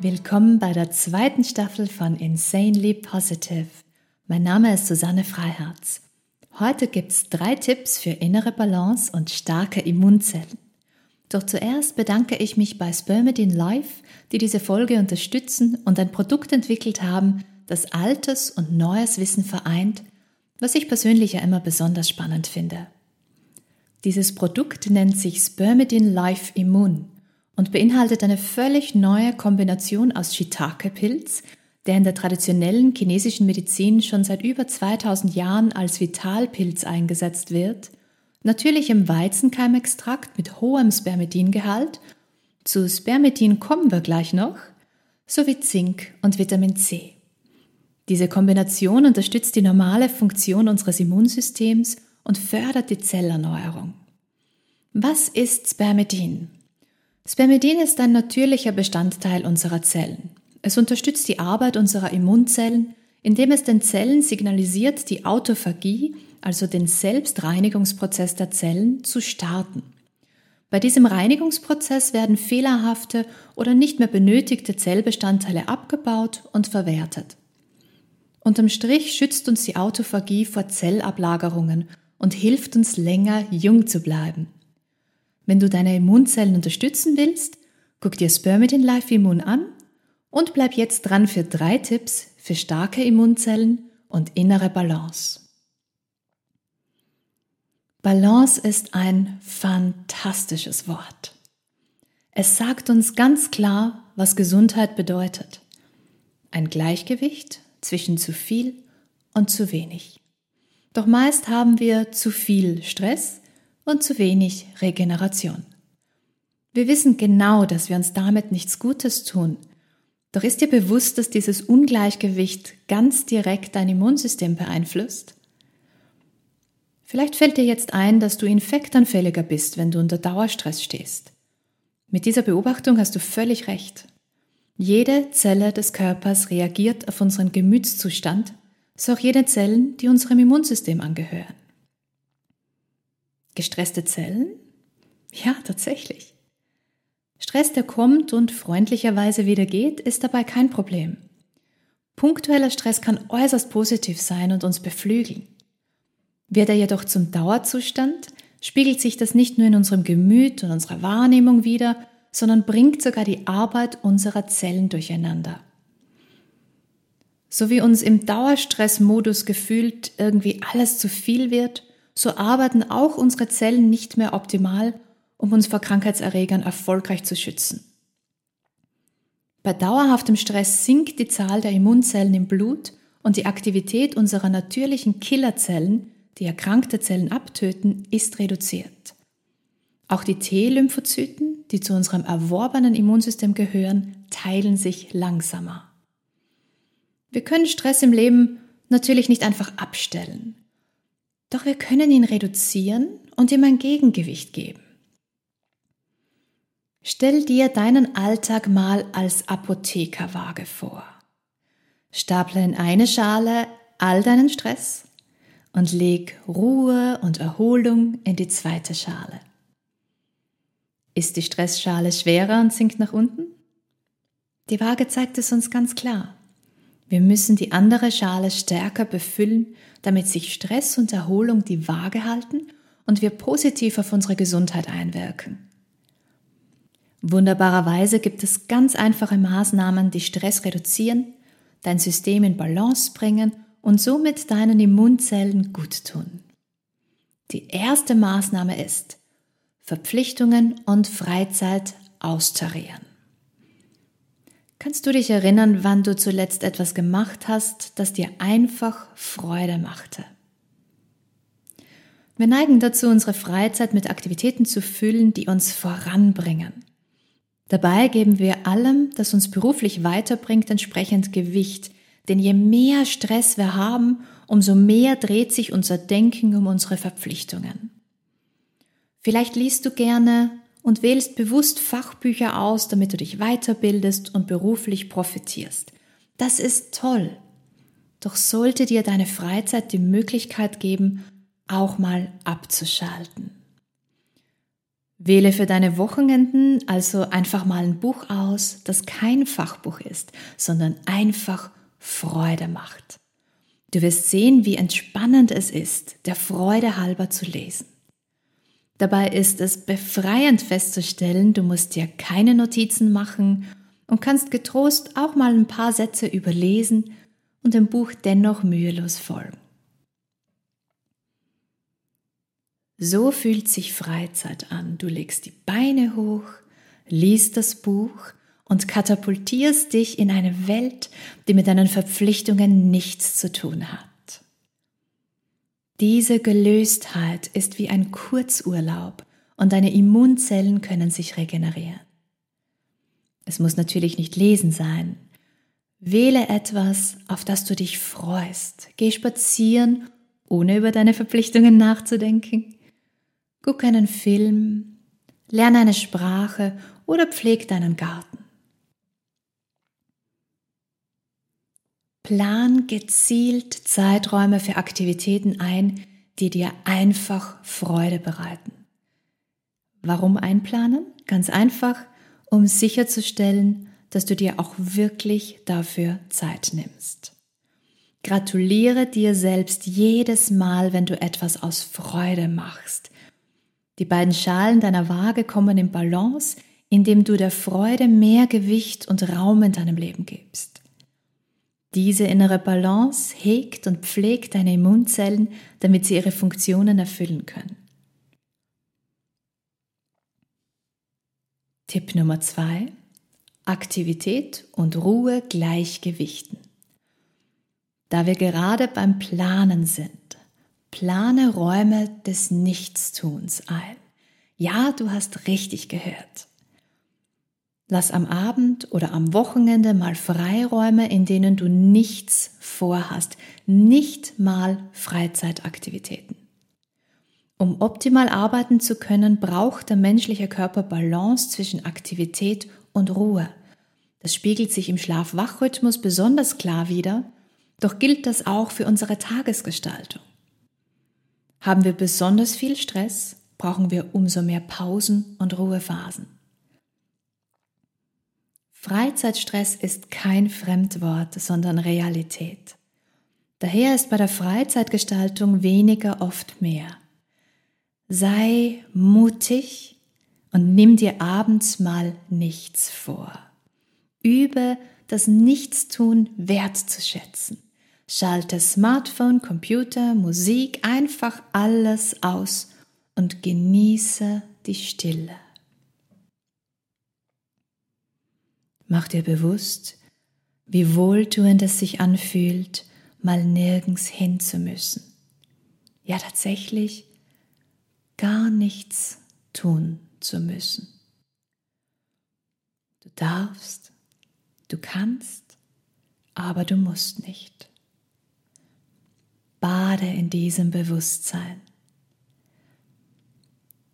Willkommen bei der zweiten Staffel von Insanely Positive. Mein Name ist Susanne Freiherz. Heute gibt's drei Tipps für innere Balance und starke Immunzellen. Doch zuerst bedanke ich mich bei Spermidin Life, die diese Folge unterstützen und ein Produkt entwickelt haben, das altes und neues Wissen vereint, was ich persönlich ja immer besonders spannend finde. Dieses Produkt nennt sich Spermidin Life Immun und beinhaltet eine völlig neue Kombination aus Shiitake-Pilz, der in der traditionellen chinesischen Medizin schon seit über 2000 Jahren als Vitalpilz eingesetzt wird, natürlichem Weizenkeimextrakt mit hohem Spermidingehalt, zu Spermidin kommen wir gleich noch, sowie Zink und Vitamin C. Diese Kombination unterstützt die normale Funktion unseres Immunsystems und fördert die Zellerneuerung. Was ist Spermidin? Spermidin ist ein natürlicher Bestandteil unserer Zellen. Es unterstützt die Arbeit unserer Immunzellen, indem es den Zellen signalisiert, die Autophagie, also den Selbstreinigungsprozess der Zellen, zu starten. Bei diesem Reinigungsprozess werden fehlerhafte oder nicht mehr benötigte Zellbestandteile abgebaut und verwertet. Unterm Strich schützt uns die Autophagie vor Zellablagerungen und hilft uns länger jung zu bleiben. Wenn du deine Immunzellen unterstützen willst, guck dir Spermidin Life Immun an und bleib jetzt dran für drei Tipps für starke Immunzellen und innere Balance. Balance ist ein fantastisches Wort. Es sagt uns ganz klar, was Gesundheit bedeutet. Ein Gleichgewicht zwischen zu viel und zu wenig. Doch meist haben wir zu viel Stress und zu wenig Regeneration. Wir wissen genau, dass wir uns damit nichts Gutes tun. Doch ist dir bewusst, dass dieses Ungleichgewicht ganz direkt dein Immunsystem beeinflusst? Vielleicht fällt dir jetzt ein, dass du infektanfälliger bist, wenn du unter Dauerstress stehst. Mit dieser Beobachtung hast du völlig recht. Jede Zelle des Körpers reagiert auf unseren Gemütszustand, so auch jede Zellen, die unserem Immunsystem angehören. Gestresste Zellen? Ja, tatsächlich. Stress, der kommt und freundlicherweise wieder geht, ist dabei kein Problem. Punktueller Stress kann äußerst positiv sein und uns beflügeln. Wird er jedoch zum Dauerzustand, spiegelt sich das nicht nur in unserem Gemüt und unserer Wahrnehmung wider, sondern bringt sogar die Arbeit unserer Zellen durcheinander. So wie uns im Dauerstressmodus gefühlt irgendwie alles zu viel wird, so arbeiten auch unsere Zellen nicht mehr optimal, um uns vor Krankheitserregern erfolgreich zu schützen. Bei dauerhaftem Stress sinkt die Zahl der Immunzellen im Blut und die Aktivität unserer natürlichen Killerzellen, die erkrankte Zellen abtöten, ist reduziert. Auch die T-Lymphozyten, die zu unserem erworbenen Immunsystem gehören, teilen sich langsamer. Wir können Stress im Leben natürlich nicht einfach abstellen. Doch wir können ihn reduzieren und ihm ein Gegengewicht geben. Stell dir deinen Alltag mal als Apothekerwaage vor. Staple in eine Schale all deinen Stress und leg Ruhe und Erholung in die zweite Schale. Ist die Stressschale schwerer und sinkt nach unten? Die Waage zeigt es uns ganz klar. Wir müssen die andere Schale stärker befüllen, damit sich Stress und Erholung die Waage halten und wir positiv auf unsere Gesundheit einwirken. Wunderbarerweise gibt es ganz einfache Maßnahmen, die Stress reduzieren, dein System in Balance bringen und somit deinen Immunzellen gut tun. Die erste Maßnahme ist, Verpflichtungen und Freizeit austarieren. Kannst du dich erinnern, wann du zuletzt etwas gemacht hast, das dir einfach Freude machte? Wir neigen dazu, unsere Freizeit mit Aktivitäten zu füllen, die uns voranbringen. Dabei geben wir allem, das uns beruflich weiterbringt, entsprechend Gewicht, denn je mehr Stress wir haben, umso mehr dreht sich unser Denken um unsere Verpflichtungen. Vielleicht liest du gerne und wählst bewusst Fachbücher aus, damit du dich weiterbildest und beruflich profitierst. Das ist toll. Doch sollte dir deine Freizeit die Möglichkeit geben, auch mal abzuschalten. Wähle für deine Wochenenden also einfach mal ein Buch aus, das kein Fachbuch ist, sondern einfach Freude macht. Du wirst sehen, wie entspannend es ist, der Freude halber zu lesen. Dabei ist es befreiend festzustellen, du musst dir keine Notizen machen und kannst getrost auch mal ein paar Sätze überlesen und dem Buch dennoch mühelos folgen. So fühlt sich Freizeit an. Du legst die Beine hoch, liest das Buch und katapultierst dich in eine Welt, die mit deinen Verpflichtungen nichts zu tun hat. Diese Gelöstheit ist wie ein Kurzurlaub und deine Immunzellen können sich regenerieren. Es muss natürlich nicht lesen sein. Wähle etwas, auf das du dich freust. Geh spazieren, ohne über deine Verpflichtungen nachzudenken. Guck einen Film, lerne eine Sprache oder pfleg deinen Garten. Plan gezielt Zeiträume für Aktivitäten ein, die dir einfach Freude bereiten. Warum einplanen? Ganz einfach, um sicherzustellen, dass du dir auch wirklich dafür Zeit nimmst. Gratuliere dir selbst jedes Mal, wenn du etwas aus Freude machst, die beiden Schalen deiner Waage kommen in Balance, indem du der Freude mehr Gewicht und Raum in deinem Leben gibst. Diese innere Balance hegt und pflegt deine Immunzellen, damit sie ihre Funktionen erfüllen können. Tipp Nummer zwei: Aktivität und Ruhe gleichgewichten. Da wir gerade beim Planen sind, Plane Räume des Nichtstuns ein. Ja, du hast richtig gehört. Lass am Abend oder am Wochenende mal Freiräume, in denen du nichts vorhast, nicht mal Freizeitaktivitäten. Um optimal arbeiten zu können, braucht der menschliche Körper Balance zwischen Aktivität und Ruhe. Das spiegelt sich im Schlaf-Wach-Rhythmus besonders klar wider, doch gilt das auch für unsere Tagesgestaltung. Haben wir besonders viel Stress, brauchen wir umso mehr Pausen und Ruhephasen. Freizeitstress ist kein Fremdwort, sondern Realität. Daher ist bei der Freizeitgestaltung weniger oft mehr. Sei mutig und nimm dir abends mal nichts vor. Übe das Nichtstun wertzuschätzen. Schalte Smartphone, Computer, Musik, einfach alles aus und genieße die Stille. Mach dir bewusst, wie wohltuend es sich anfühlt, mal nirgends hin zu müssen. Ja, tatsächlich gar nichts tun zu müssen. Du darfst, du kannst, aber du musst nicht. Bade in diesem Bewusstsein.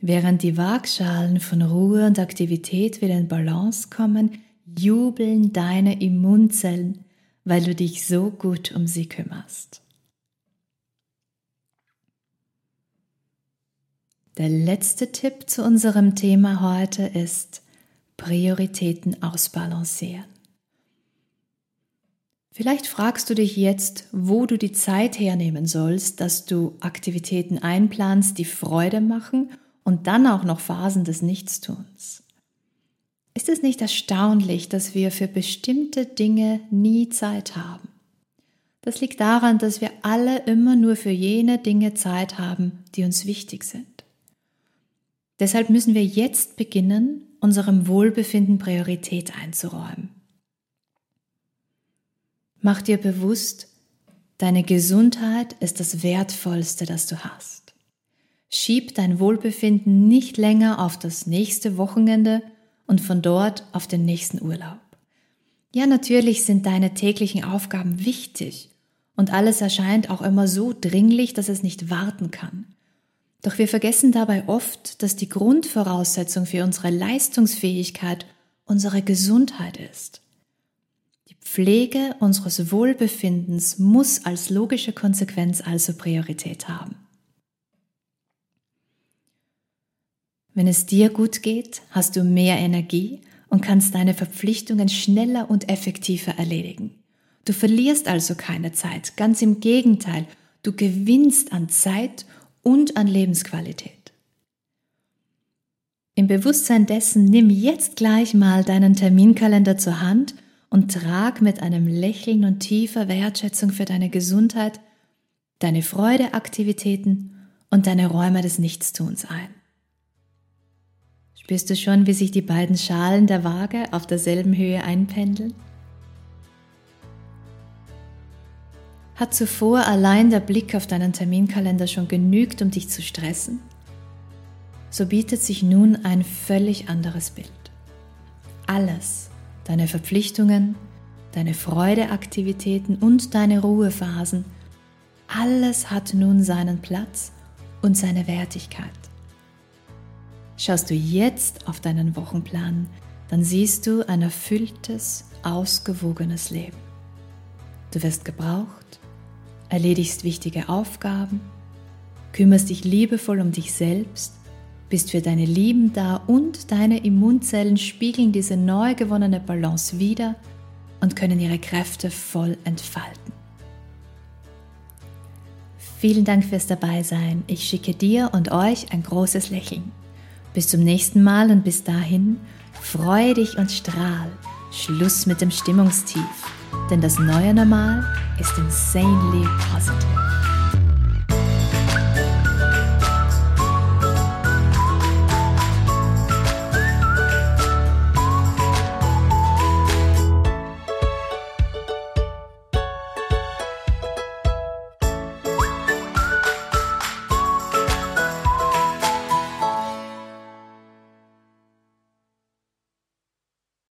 Während die Waagschalen von Ruhe und Aktivität wieder in Balance kommen, jubeln deine Immunzellen, weil du dich so gut um sie kümmerst. Der letzte Tipp zu unserem Thema heute ist Prioritäten ausbalancieren. Vielleicht fragst du dich jetzt, wo du die Zeit hernehmen sollst, dass du Aktivitäten einplanst, die Freude machen und dann auch noch Phasen des Nichtstuns. Ist es nicht erstaunlich, dass wir für bestimmte Dinge nie Zeit haben? Das liegt daran, dass wir alle immer nur für jene Dinge Zeit haben, die uns wichtig sind. Deshalb müssen wir jetzt beginnen, unserem Wohlbefinden Priorität einzuräumen. Mach dir bewusst, deine Gesundheit ist das Wertvollste, das du hast. Schieb dein Wohlbefinden nicht länger auf das nächste Wochenende und von dort auf den nächsten Urlaub. Ja, natürlich sind deine täglichen Aufgaben wichtig und alles erscheint auch immer so dringlich, dass es nicht warten kann. Doch wir vergessen dabei oft, dass die Grundvoraussetzung für unsere Leistungsfähigkeit unsere Gesundheit ist. Pflege unseres Wohlbefindens muss als logische Konsequenz also Priorität haben. Wenn es dir gut geht, hast du mehr Energie und kannst deine Verpflichtungen schneller und effektiver erledigen. Du verlierst also keine Zeit, ganz im Gegenteil, du gewinnst an Zeit und an Lebensqualität. Im Bewusstsein dessen nimm jetzt gleich mal deinen Terminkalender zur Hand und trag mit einem Lächeln und tiefer Wertschätzung für deine Gesundheit, deine Freudeaktivitäten und deine Räume des Nichtstuns ein. Spürst du schon, wie sich die beiden Schalen der Waage auf derselben Höhe einpendeln? Hat zuvor allein der Blick auf deinen Terminkalender schon genügt, um dich zu stressen? So bietet sich nun ein völlig anderes Bild. Alles, deine Verpflichtungen, deine Freudeaktivitäten und deine Ruhephasen, alles hat nun seinen Platz und seine Wertigkeit. Schaust du jetzt auf deinen Wochenplan, dann siehst du ein erfülltes, ausgewogenes Leben. Du wirst gebraucht, erledigst wichtige Aufgaben, kümmerst dich liebevoll um dich selbst, bist für deine Lieben da und deine Immunzellen spiegeln diese neu gewonnene Balance wieder und können ihre Kräfte voll entfalten. Vielen Dank fürs Dabeisein. Ich schicke dir und euch ein großes Lächeln. Bis zum nächsten Mal und bis dahin, freu dich und strahl. Schluss mit dem Stimmungstief, denn das neue Normal ist insanely positive.